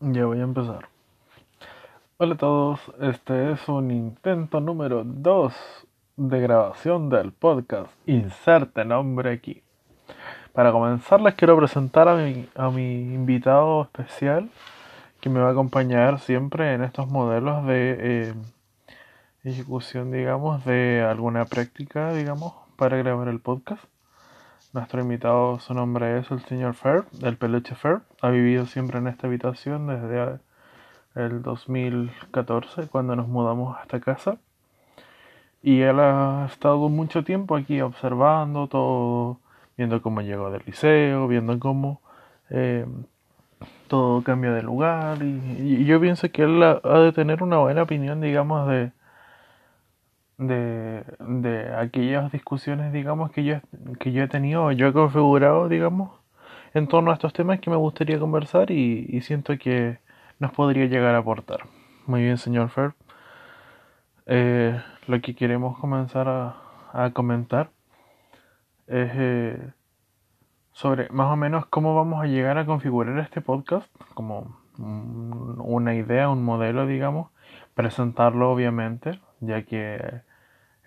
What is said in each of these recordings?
Ya voy a empezar. Hola a todos, este es un intento número 2 de grabación del podcast. Inserte nombre aquí. Para comenzar les quiero presentar a mi, a mi invitado especial que me va a acompañar siempre en estos modelos de eh, ejecución, digamos, de alguna práctica, digamos, para grabar el podcast. Nuestro invitado, su nombre es el señor Fer, el peluche Fer. Ha vivido siempre en esta habitación desde el 2014, cuando nos mudamos a esta casa. Y él ha estado mucho tiempo aquí observando todo, viendo cómo llegó del liceo, viendo cómo eh, todo cambia de lugar. Y, yo pienso que él ha de tener una buena opinión, digamos, de, de, de aquellas discusiones, digamos, que yo, que yo he tenido, yo he configurado, digamos, en torno a estos temas que me gustaría conversar y, y siento que nos podría llegar a aportar. Muy bien, señor Fer. Eh, lo que queremos comenzar a, a comentar es eh, sobre más o menos cómo vamos a llegar a configurar este podcast, como una idea, un modelo, digamos, presentarlo obviamente, ya que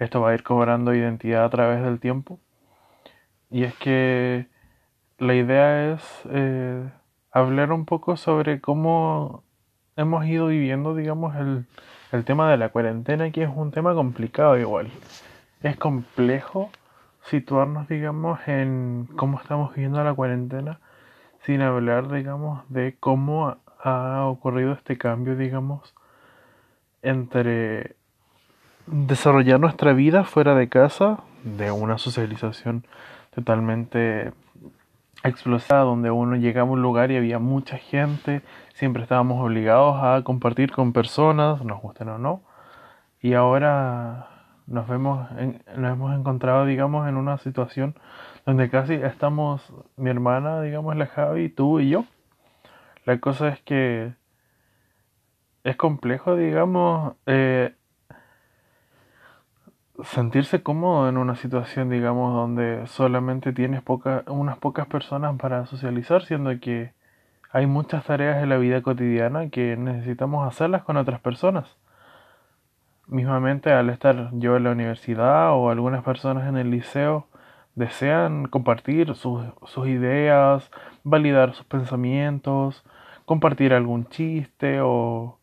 esto va a ir cobrando identidad a través del tiempo. Y es que la idea es eh, hablar un poco sobre cómo hemos ido viviendo, digamos, el, el tema de la cuarentena, que es un tema complicado igual. Es complejo situarnos, digamos, en cómo estamos viviendo la cuarentena, sin hablar, digamos, de cómo ha ocurrido este cambio, digamos, entre desarrollar nuestra vida fuera de casa, de una socialización totalmente explosiva, donde uno llegaba a un lugar y había mucha gente, siempre estábamos obligados a compartir con personas, nos gusten o no, y ahora nos vemos, nos hemos encontrado, digamos, en una situación donde casi estamos mi hermana, digamos, la Javi, tú y yo. La cosa es que es complejo, digamos, eh, sentirse cómodo en una situación, digamos, donde solamente tienes poca, unas pocas personas para socializar, siendo que hay muchas tareas en la vida cotidiana que necesitamos hacerlas con otras personas. Mismamente al estar yo en la universidad o algunas personas en el liceo desean compartir sus, sus ideas, validar sus pensamientos, compartir algún chiste o,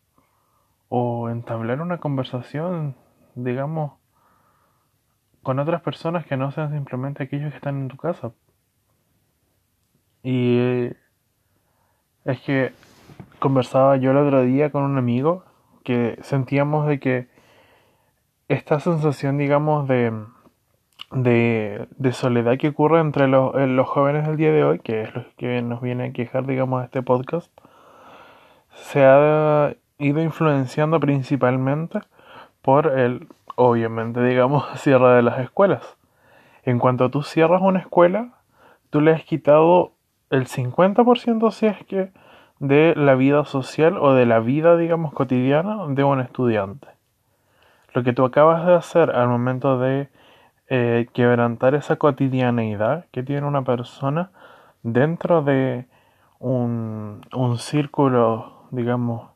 o entablar una conversación, digamos, con otras personas que no sean simplemente aquellos que están en tu casa. Y es que conversaba yo el otro día con un amigo que sentíamos de que esta sensación, digamos, de, de, soledad que ocurre entre los, los, jóvenes del día de hoy, que es lo que nos viene a quejar, digamos, este podcast, se ha ido influenciando principalmente por el obviamente, digamos, cierre de las escuelas. En cuanto tú cierras una escuela, tú le has quitado el 50% si es que de la vida social o de la vida, digamos, cotidiana de un estudiante. Lo que tú acabas de hacer al momento de eh, quebrantar esa cotidianeidad que tiene una persona dentro de un, un círculo, digamos,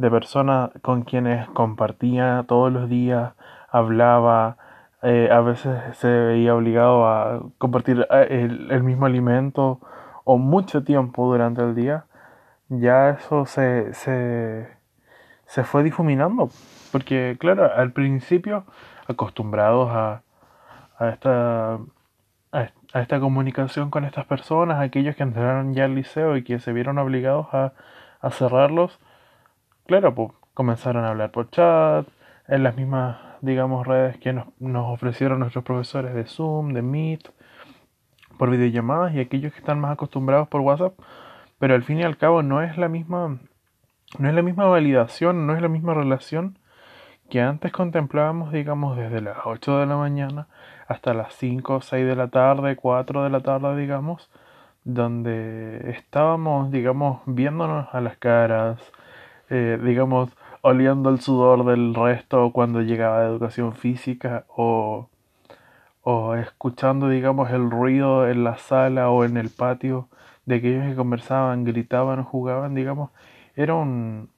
de personas con quienes compartía todos los días, hablaba, eh, a veces se veía obligado a compartir eh, el, el, mismo alimento o mucho tiempo durante el día, ya eso se, se, se fue difuminando. Porque claro, al principio acostumbrados a, a esta a esta comunicación con estas personas, aquellos que entraron ya al liceo y que se vieron obligados a, a cerrarlos, claro, pues comenzaron a hablar por chat, en las mismas, digamos, redes que nos, nos ofrecieron nuestros profesores de Zoom, de Meet, por videollamadas y aquellos que están más acostumbrados por WhatsApp, pero al fin y al cabo no es la misma, no es la misma validación, no es la misma relación que antes contemplábamos, digamos, desde las 8 de la mañana hasta las 5 6 de la tarde, 4 de la tarde, digamos, donde estábamos, digamos, viéndonos a las caras, eh, digamos, oliendo el sudor del resto cuando llegaba a educación física o, o escuchando, digamos, el ruido en la sala o en el patio de aquellos que conversaban, gritaban o jugaban, digamos, era un,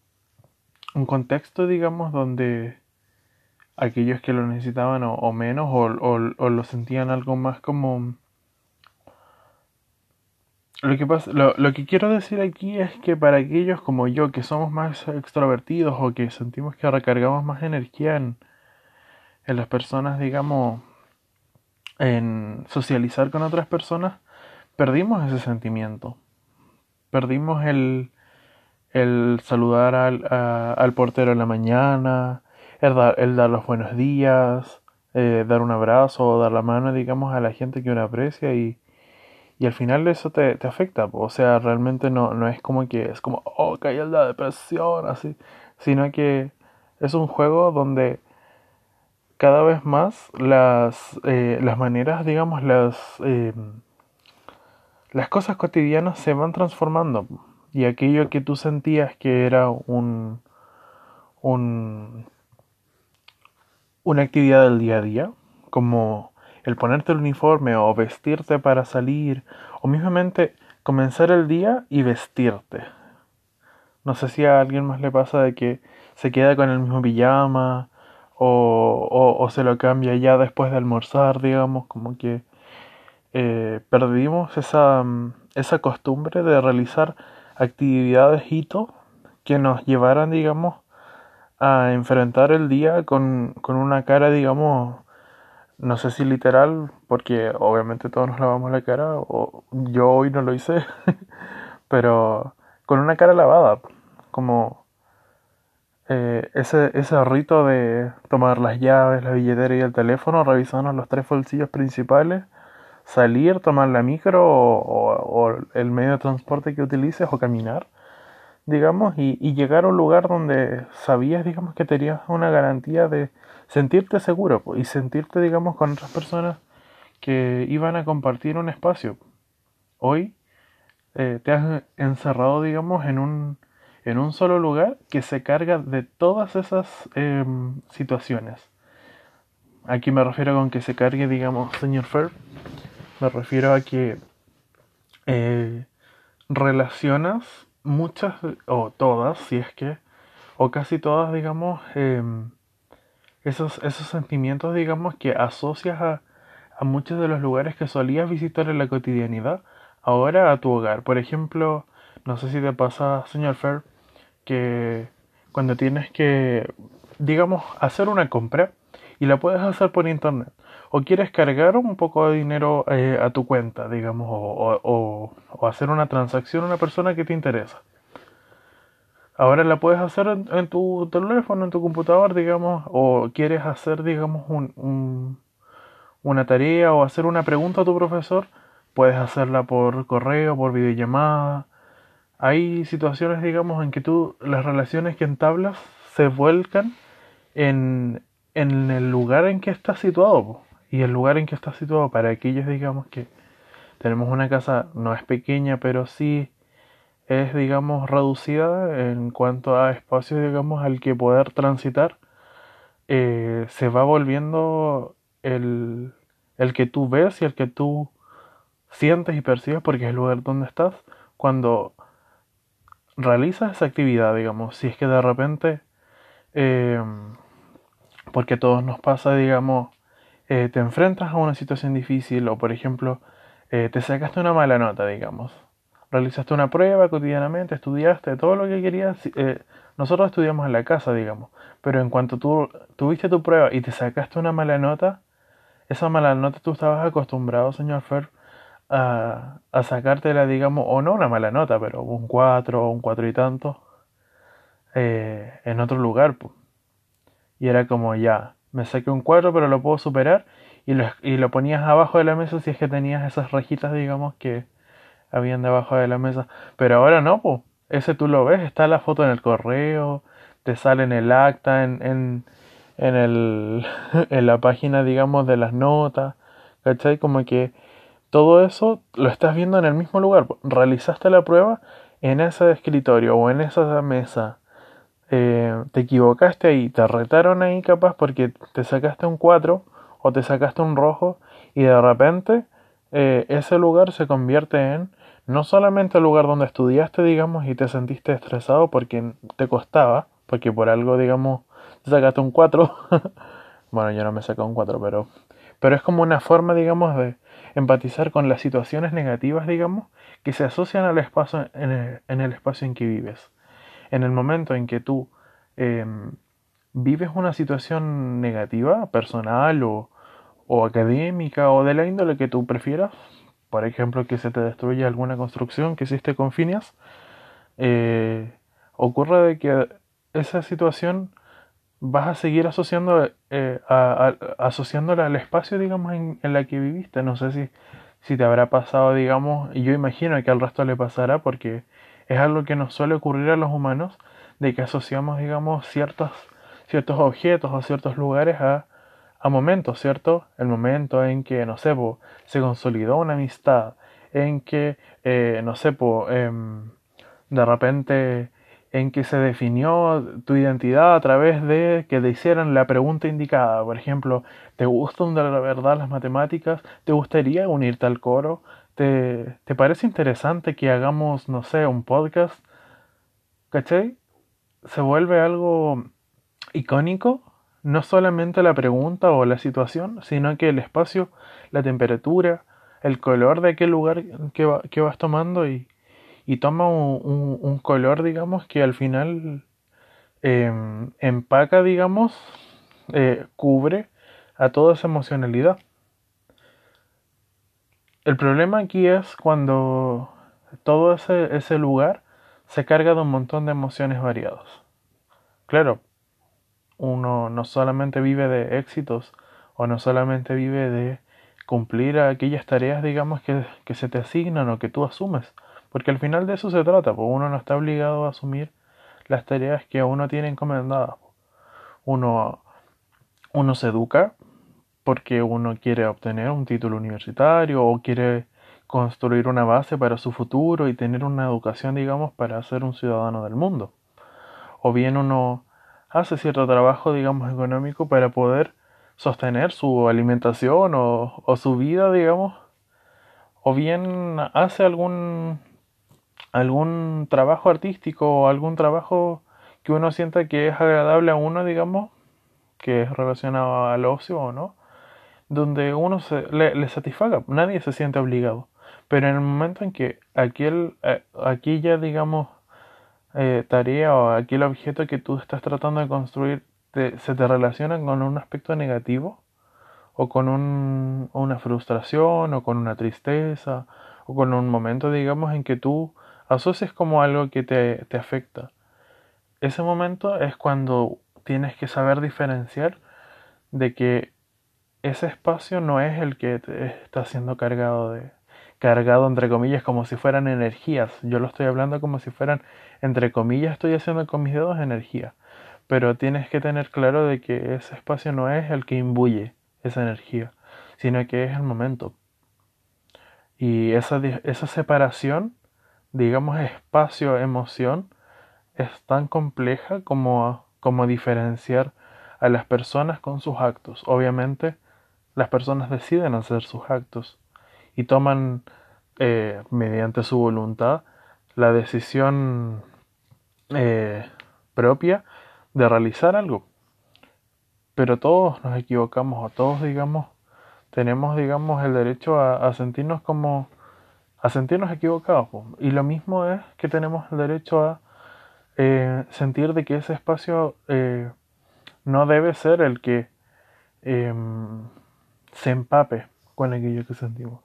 contexto, digamos, donde aquellos que lo necesitaban o, menos o, o, lo sentían algo más como... Lo que, pasa, lo, lo, que quiero decir aquí es que para aquellos como yo que somos más extrovertidos o que sentimos que recargamos más energía en, en las personas, digamos, en socializar con otras personas, perdimos ese sentimiento. Perdimos el, el saludar al, al portero en la mañana, el dar, el dar los buenos días, eh, dar un abrazo o dar la mano, digamos, a la gente que uno aprecia y, y al final eso te, te afecta. O sea, realmente no, no es como que es como, oh, cae la depresión, así, sino que es un juego donde cada vez más las, eh, las maneras, digamos, las, eh, las cosas cotidianas se van transformando y aquello que tú sentías que era un, un una actividad del día a día, como el ponerte el uniforme o vestirte para salir, o mismamente comenzar el día y vestirte. No sé si a alguien más le pasa de que se queda con el mismo pijama o, o, se lo cambia ya después de almorzar, digamos, como que eh, perdimos esa, esa costumbre de realizar actividades hito que nos llevaran, digamos, a enfrentar el día con, con una cara, digamos, no sé si literal, porque obviamente todos nos lavamos la cara, o yo hoy no lo hice, pero con una cara lavada, como eh, ese, ese rito de tomar las llaves, la billetera y el teléfono, revisando los tres bolsillos principales, salir, tomar la micro o, el medio de transporte que utilices o caminar digamos, y, llegar a un lugar donde sabías, digamos, que tenías una garantía de sentirte seguro y sentirte, digamos, con otras personas que iban a compartir un espacio. Hoy eh, te has encerrado, digamos, en un, en un solo lugar que se carga de todas esas em, situaciones. Aquí me refiero con que se cargue, digamos, señor Fer, me refiero a que eh, relacionas muchas o todas, si es que, o casi todas, digamos, em, esos, esos sentimientos, digamos, que asocias a, a muchos de los lugares que solías visitar en la cotidianidad, ahora a tu hogar. Por ejemplo, no sé si te pasa, señor Fer, que cuando tienes que, digamos, hacer una compra y la puedes hacer por internet, o quieres cargar un poco de dinero eh, a tu cuenta, digamos, o, hacer una transacción a una persona que te interesa. Ahora la puedes hacer en, tu teléfono, en tu computador, digamos, o quieres hacer, digamos, un, una tarea o hacer una pregunta a tu profesor, puedes hacerla por correo, por videollamada. Hay situaciones, digamos, en que tú las relaciones que entablas se vuelcan en, en el lugar en que estás situado y el lugar en que está situado para aquellos, digamos, que tenemos una casa, no es pequeña, pero sí es, digamos, reducida en cuanto a espacio, digamos, al que poder transitar, eh, se va volviendo el, el que tú ves y el que tú sientes y percibes porque es el lugar donde estás cuando realizas esa actividad, digamos, si es que de repente, eh, porque a todos nos pasa, digamos, eh, te enfrentas a una situación difícil o, por ejemplo, eh, te sacaste una mala nota, digamos. Realizaste una prueba cotidianamente, estudiaste todo lo que querías. Eh, nosotros estudiamos en la casa, digamos. Pero en cuanto tú tuviste tu prueba y te sacaste una mala nota, esa mala nota tú estabas acostumbrado, señor Fer, a, a sacártela, digamos, o no una mala nota, pero un 4 o un 4 y tanto, en otro lugar. Y era como ya, me saqué un 4 pero lo puedo superar y lo, y lo ponías abajo de la mesa si es que tenías esas rayitas digamos que habían debajo de la mesa. Pero ahora no pues ese tú lo ves está la foto en el correo te sale en el acta en, en, en, el, en la página digamos de las notas ¿cachai? como que todo eso lo estás viendo en el mismo lugar realizaste la prueba en ese escritorio o en esa mesa. Eh, te equivocaste ahí, te retaron ahí capaz porque te sacaste un 4 o te sacaste un rojo y de repente eh, ese lugar se convierte en no solamente el lugar donde estudiaste, digamos, y te sentiste estresado porque te costaba, porque por algo, digamos, te sacaste un 4. bueno, yo no me saco un 4, pero, pero es como una forma, digamos, de empatizar con las situaciones negativas, digamos, que se asocian al espacio, en el, en el espacio en que vives. En el momento en que tú em, vives una situación negativa, personal o, o académica o de la índole que tú prefieras, por ejemplo, que se te destruya alguna construcción que hiciste con Phineas, eh, ocurre de que esa situación vas a seguir asociando, eh, asociándola al espacio, digamos, en, en, la que viviste. No sé si, si te habrá pasado, digamos, y yo imagino que al resto le pasará porque es algo que nos suele ocurrir a los humanos, de que asociamos, digamos, ciertos, ciertos objetos o ciertos lugares a a momentos, ¿cierto? El momento en que, no sé, se consolidó una amistad, en que, eh, no sé, em, de repente, en que se definió tu identidad a través de que te hicieran la pregunta indicada. Por ejemplo, ¿te gustan de la verdad las matemáticas? ¿Te gustaría unirte al coro? ¿Te, te parece interesante que hagamos, no sé, un podcast? ¿Cachai? Se vuelve algo icónico no solamente la pregunta o la situación, sino que el espacio, la temperatura, el color de aquel lugar que, vas tomando y, y toma un, color, digamos, que al final em, empaca, digamos, eh, cubre a toda esa emocionalidad. El problema aquí es cuando todo ese, ese lugar se carga de un montón de emociones variadas. Claro, uno no solamente vive de éxitos o no solamente vive de cumplir aquellas tareas, digamos, que, se te asignan o que tú asumes. Porque al final de eso se trata, pues uno no está obligado a asumir las tareas que uno tiene encomendadas. Uno, uno se educa porque uno quiere obtener un título universitario o quiere construir una base para su futuro y tener una educación, digamos, para ser un ciudadano del mundo. O bien uno hace cierto trabajo, digamos, económico para poder sostener su alimentación o, su vida, digamos, o bien hace algún algún trabajo artístico o algún trabajo que uno sienta que es agradable a uno, digamos, que es relacionado al ocio o no, donde uno se, le, satisfaga, nadie se siente obligado. Pero en el momento en que aquel, eh, aquí ya, digamos, eh, tarea o aquel objeto que tú estás tratando de construir se te relaciona con un aspecto negativo o con un, una frustración o con una tristeza o con un momento digamos en que tú asocias como algo que te, te afecta. Ese momento es cuando tienes que saber diferenciar de que ese espacio no es el que te está siendo cargado de, cargado entre comillas como si fueran energías. Yo lo estoy hablando como si fueran entre comillas estoy haciendo con mis dedos energía. Pero tienes que tener claro de que ese espacio no es el que imbuye esa energía, sino que es el momento. Y esa, esa separación, digamos espacio-emoción, es tan compleja como, como diferenciar a las personas con sus actos. Obviamente, las personas deciden hacer sus actos y toman eh, mediante su voluntad la decisión eh, propia de realizar algo. Pero todos nos equivocamos o todos, digamos, tenemos, digamos, el derecho a, sentirnos como, a sentirnos equivocados. Y lo mismo es que tenemos el derecho a eh, sentir de que ese espacio no debe ser el que em, se empape con aquello que sentimos.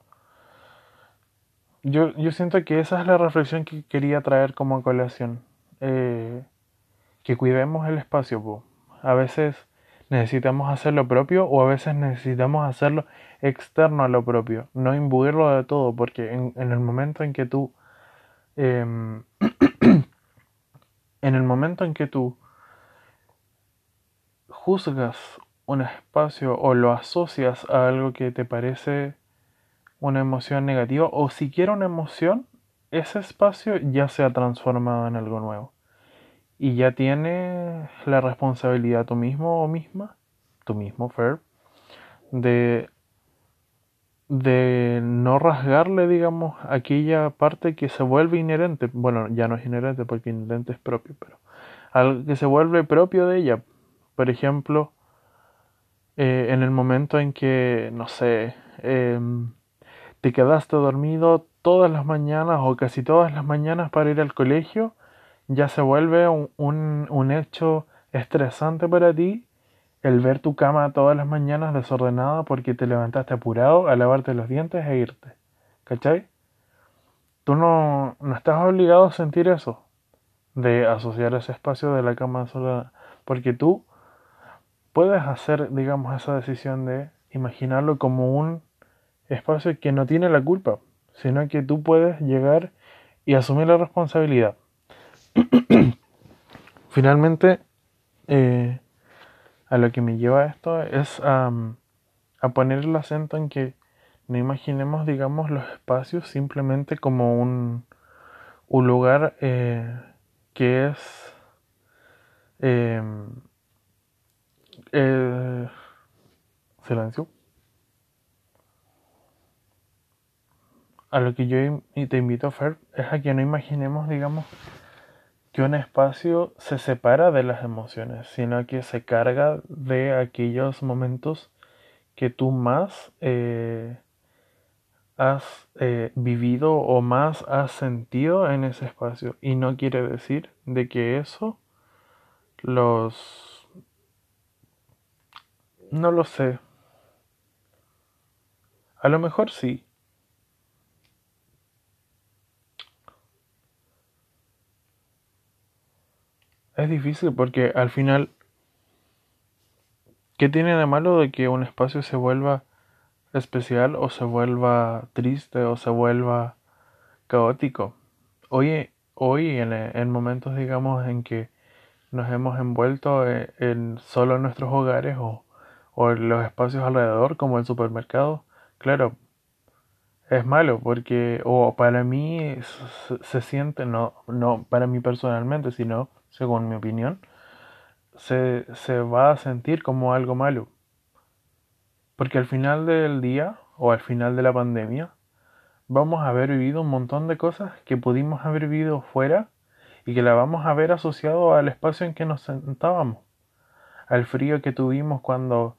Yo, yo siento que esa es la reflexión que quería traer como colación. Eh, que cuidemos el espacio. A veces necesitamos hacer lo propio o a veces necesitamos hacerlo externo a lo propio. No imbuirlo de todo, porque en, el momento en que tú... Em, en el momento en que tú juzgas un espacio o lo asocias a algo que te parece una emoción negativa o siquiera una emoción, ese espacio ya se ha transformado en algo nuevo. Y ya tiene la responsabilidad tú mismo o misma, tú mismo, Fer, de de no rasgarle, digamos, aquella parte que se vuelve inherente. Bueno, ya no es inherente porque inherente es propio, pero algo que se vuelve propio de ella. Por ejemplo, eh, en el momento en que, no sé, em, te quedaste dormido todas las mañanas o casi todas las mañanas para ir al colegio, ya se vuelve un, un hecho estresante para ti el ver tu cama todas las mañanas desordenada porque te levantaste apurado a lavarte los dientes e irte. ¿Cachai? Tú no, no estás obligado a sentir eso, de asociar ese espacio de la cama desordenada, porque tú puedes hacer, digamos, esa decisión de imaginarlo como un espacio que no tiene la culpa, sino que tú puedes llegar y asumir la responsabilidad. Finalmente, eh, a lo que me lleva esto es a poner el acento en que no imaginemos, digamos, los espacios simplemente como un, un lugar eh, que es em, eh, silencio. A lo que yo te invito hacer es a que no imaginemos, digamos, que un espacio se separa de las emociones, sino que se carga de aquellos momentos que tú más eh, has eh, vivido o más has sentido en ese espacio. Y no quiere decir de que eso los... No lo sé. A lo mejor sí, Es difícil porque al final, ¿qué tiene de malo de que un espacio se vuelva especial o se vuelva triste o se vuelva caótico? Hoy, hoy en, momentos, digamos, en que nos hemos envuelto en, en solo nuestros hogares o, o en los espacios alrededor, como el supermercado, claro, es malo porque, o para mí se, siente, no, no para mí personalmente, sino según mi opinión, se, se va a sentir como algo malo. Porque al final del día o al final de la pandemia vamos a haber vivido un montón de cosas que pudimos haber vivido fuera y que la vamos a ver asociado al espacio en que nos sentábamos, al frío que tuvimos cuando,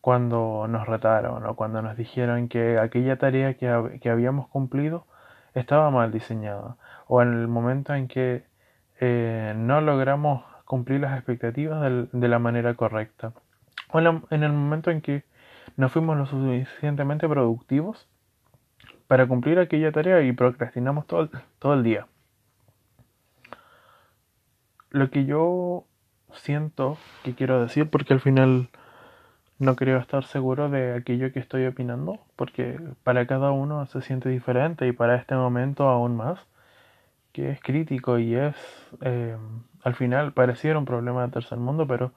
cuando nos retaron o cuando nos dijeron que aquella tarea que, que habíamos cumplido estaba mal diseñada, o en el momento en que eh, no logramos cumplir las expectativas de la manera correcta. O en el momento en que no fuimos lo suficientemente productivos para cumplir aquella tarea y procrastinamos todo todo el día. Lo que yo siento que quiero decir, porque al final no creo estar seguro de aquello que estoy opinando, porque para cada uno se siente diferente y para este momento aún más que es crítico y es, eh, al final, pareciera un problema de tercer mundo, pero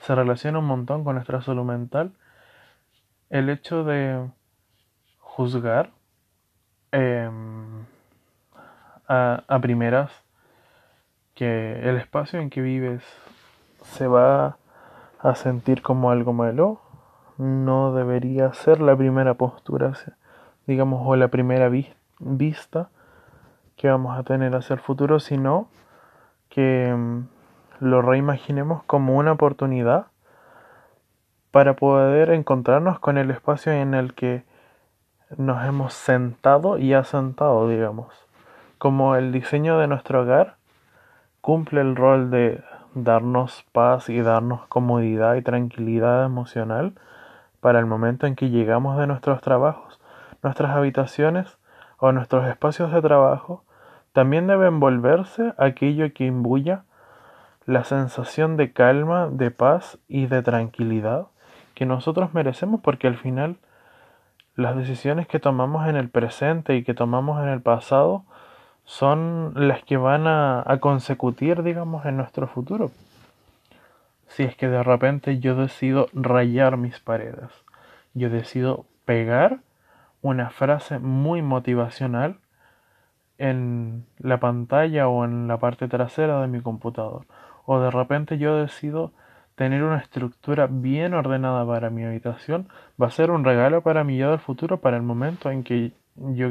se relaciona un montón con nuestra salud mental, el hecho de juzgar em, a, a primeras que el espacio en que vives se va a sentir como algo malo, no debería ser la primera postura, digamos, o la primera vista que vamos a tener hacia el futuro, sino que mm, lo reimaginemos como una oportunidad para poder encontrarnos con el espacio en el que nos hemos sentado y asentado, digamos. Como el diseño de nuestro hogar cumple el rol de darnos paz y darnos comodidad y tranquilidad emocional para el momento en que llegamos de nuestros trabajos, nuestras habitaciones o nuestros espacios de trabajo también debe envolverse aquello que imbuya la sensación de calma, de paz y de tranquilidad que nosotros merecemos porque al final las decisiones que tomamos en el presente y que tomamos en el pasado son las que van a, a consecutir, digamos, en nuestro futuro. Si es que de repente yo decido rayar mis paredes, yo decido pegar una frase muy motivacional en la pantalla o en la parte trasera de mi computador. O de repente yo decido tener una estructura bien ordenada para mi habitación va a ser un regalo para mi yo del futuro para el momento en que yo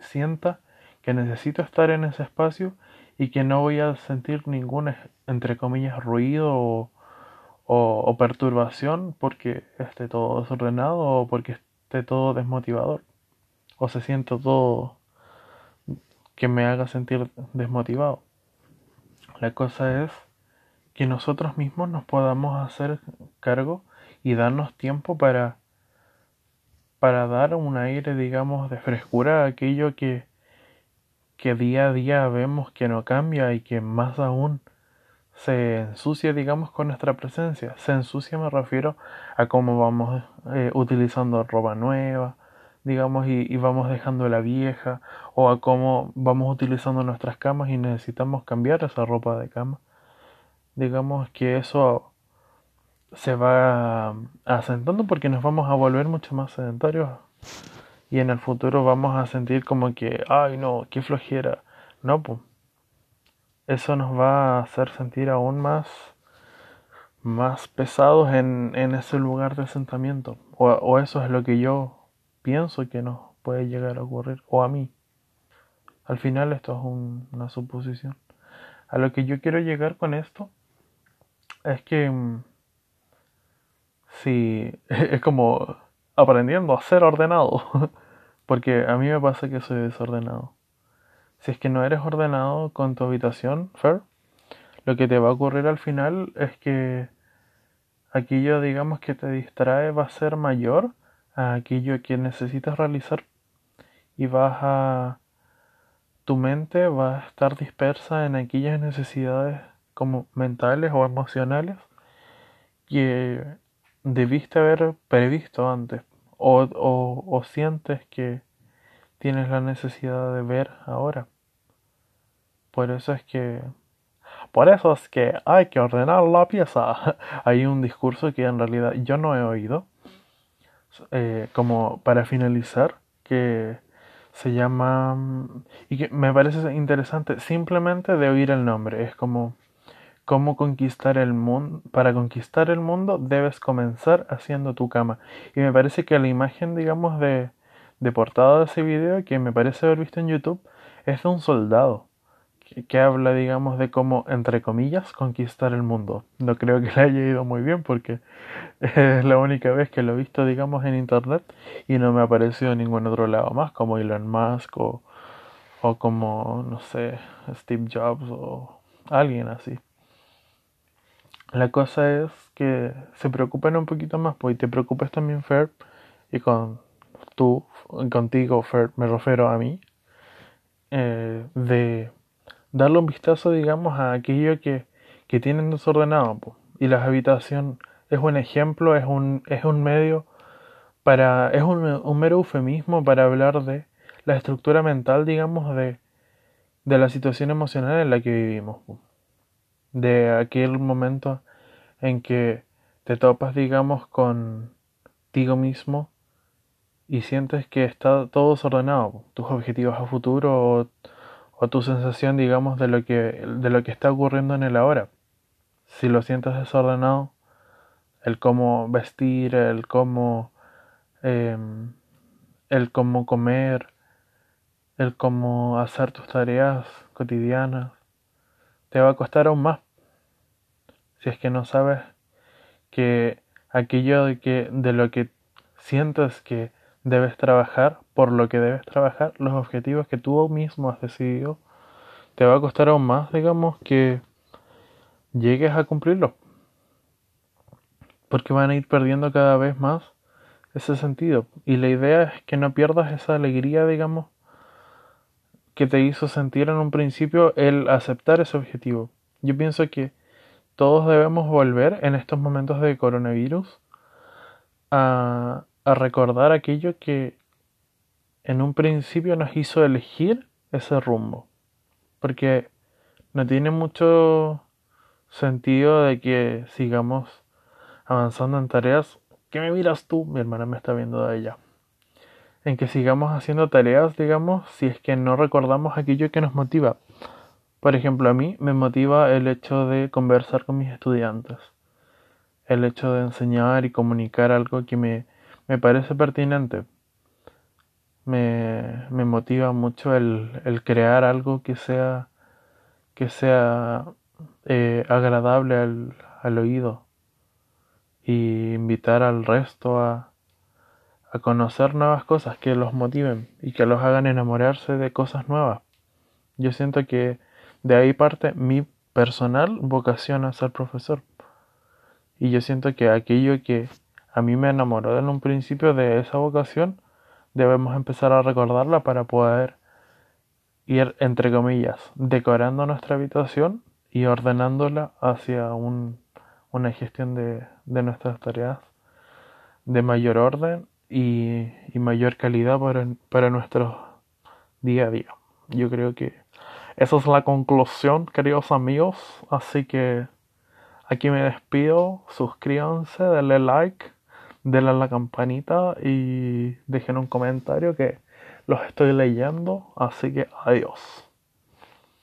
sienta que necesito estar en ese espacio y que no voy a sentir ningún, entre comillas, ruido o, o, perturbación porque esté todo desordenado o porque esté todo desmotivador o se sienta todo que me haga sentir desmotivado. La cosa es que nosotros mismos nos podamos hacer cargo y darnos tiempo para para dar un aire, digamos, de frescura a aquello que, que día a día vemos que no cambia y que más aún se ensucia, digamos, con nuestra presencia. Se ensucia me refiero a cómo vamos eh, utilizando ropa nueva, digamos, y, vamos dejando la vieja, o a cómo vamos utilizando nuestras camas y necesitamos cambiar esa ropa de cama. Digamos que eso se va asentando porque nos vamos a volver mucho más sedentarios y en el futuro vamos a sentir como que, ay no, qué flojera. No, pues. Eso nos va a hacer sentir aún más, más pesados en, en ese lugar de asentamiento. O, o eso es lo que yo pienso que nos puede llegar a ocurrir. O a mí. Al final esto es una suposición. A lo que yo quiero llegar con esto es que mm, Sí, es como aprendiendo a ser ordenado. Porque a mí me pasa que soy desordenado. Si es que no eres ordenado con tu habitación, Fer, lo que te va a ocurrir al final es que aquello, digamos, que te distrae va a ser mayor a aquello que necesitas realizar. Y vas a. Tu mente va a estar dispersa en aquellas necesidades como mentales o emocionales que debiste haber previsto antes o, o, o, sientes que tienes la necesidad de ver ahora. Por eso es que por eso es que hay que ordenar la pieza. Hay un discurso que en realidad yo no he oído. Eh, como para finalizar, que se llama y que me parece interesante simplemente de oír el nombre. Es como cómo conquistar el mundo. Para conquistar el mundo debes comenzar haciendo tu cama. Y me parece que la imagen, digamos, de, de portada de ese video, que me parece haber visto en YouTube, es de un soldado. Que, habla, digamos, de cómo, entre comillas, conquistar el mundo. No creo que le haya ido muy bien porque es la única vez que lo he visto, digamos, en internet y no me ha aparecido en ningún otro lado más, como Elon Musk o, o como, no sé, Steve Jobs o alguien así. La cosa es que se preocupen un poquito más, pues, y te preocupes también, Fer, y con tú, contigo, Fer, me refiero a mí, eh, de darle un vistazo, digamos, a aquello que, que tienen desordenado, y la habitación es un ejemplo, es un, es un medio para, es un, un mero eufemismo para hablar de la estructura mental, digamos, de, de la situación emocional en la que vivimos. De aquel momento en que te topas, digamos, contigo mismo y sientes que está todo desordenado, tus objetivos a futuro o, tu sensación, digamos, de lo, que, de lo que está ocurriendo en el ahora. Si lo sientes desordenado, el cómo vestir, el cómo, em, el cómo comer, el cómo hacer tus tareas cotidianas, te va a costar aún más. Si es que no sabes que aquello de, que, de lo que sientes que debes trabajar, por lo que debes trabajar, los objetivos que tú mismo has decidido, te va a costar aún más, digamos, que llegues a cumplirlo. Porque van a ir perdiendo cada vez más ese sentido. Y la idea es que no pierdas esa alegría, digamos, que te hizo sentir en un principio el aceptar ese objetivo. Yo pienso que todos debemos volver en estos momentos de coronavirus a, a recordar aquello que en un principio nos hizo elegir ese rumbo. Porque no tiene mucho sentido de que sigamos avanzando en tareas. ¿Qué me miras tú? Mi hermana me está viendo de allá en que sigamos haciendo tareas, digamos, si es que no recordamos aquello que nos motiva. Por ejemplo, a mí me motiva el hecho de conversar con mis estudiantes. el hecho de enseñar y comunicar algo que me, me parece pertinente. Me, me motiva mucho el, el, crear algo que sea, que sea eh, agradable al, al oído y invitar al resto a, a conocer nuevas cosas que los motiven y que los hagan enamorarse de cosas nuevas. Yo siento que de ahí parte mi personal vocación a ser profesor. Y yo siento que aquello que a mí me enamoró en un principio de esa vocación, debemos empezar a recordarla para poder ir, entre comillas, decorando nuestra habitación y ordenándola hacia un, una gestión de, nuestras tareas de mayor orden y, y mayor calidad para, para nuestro día a día. Yo creo que esa es la conclusión, queridos amigos. Así que aquí me despido. Suscríbanse, denle like, denle a la campanita y dejen un comentario que los estoy leyendo. Así que adiós.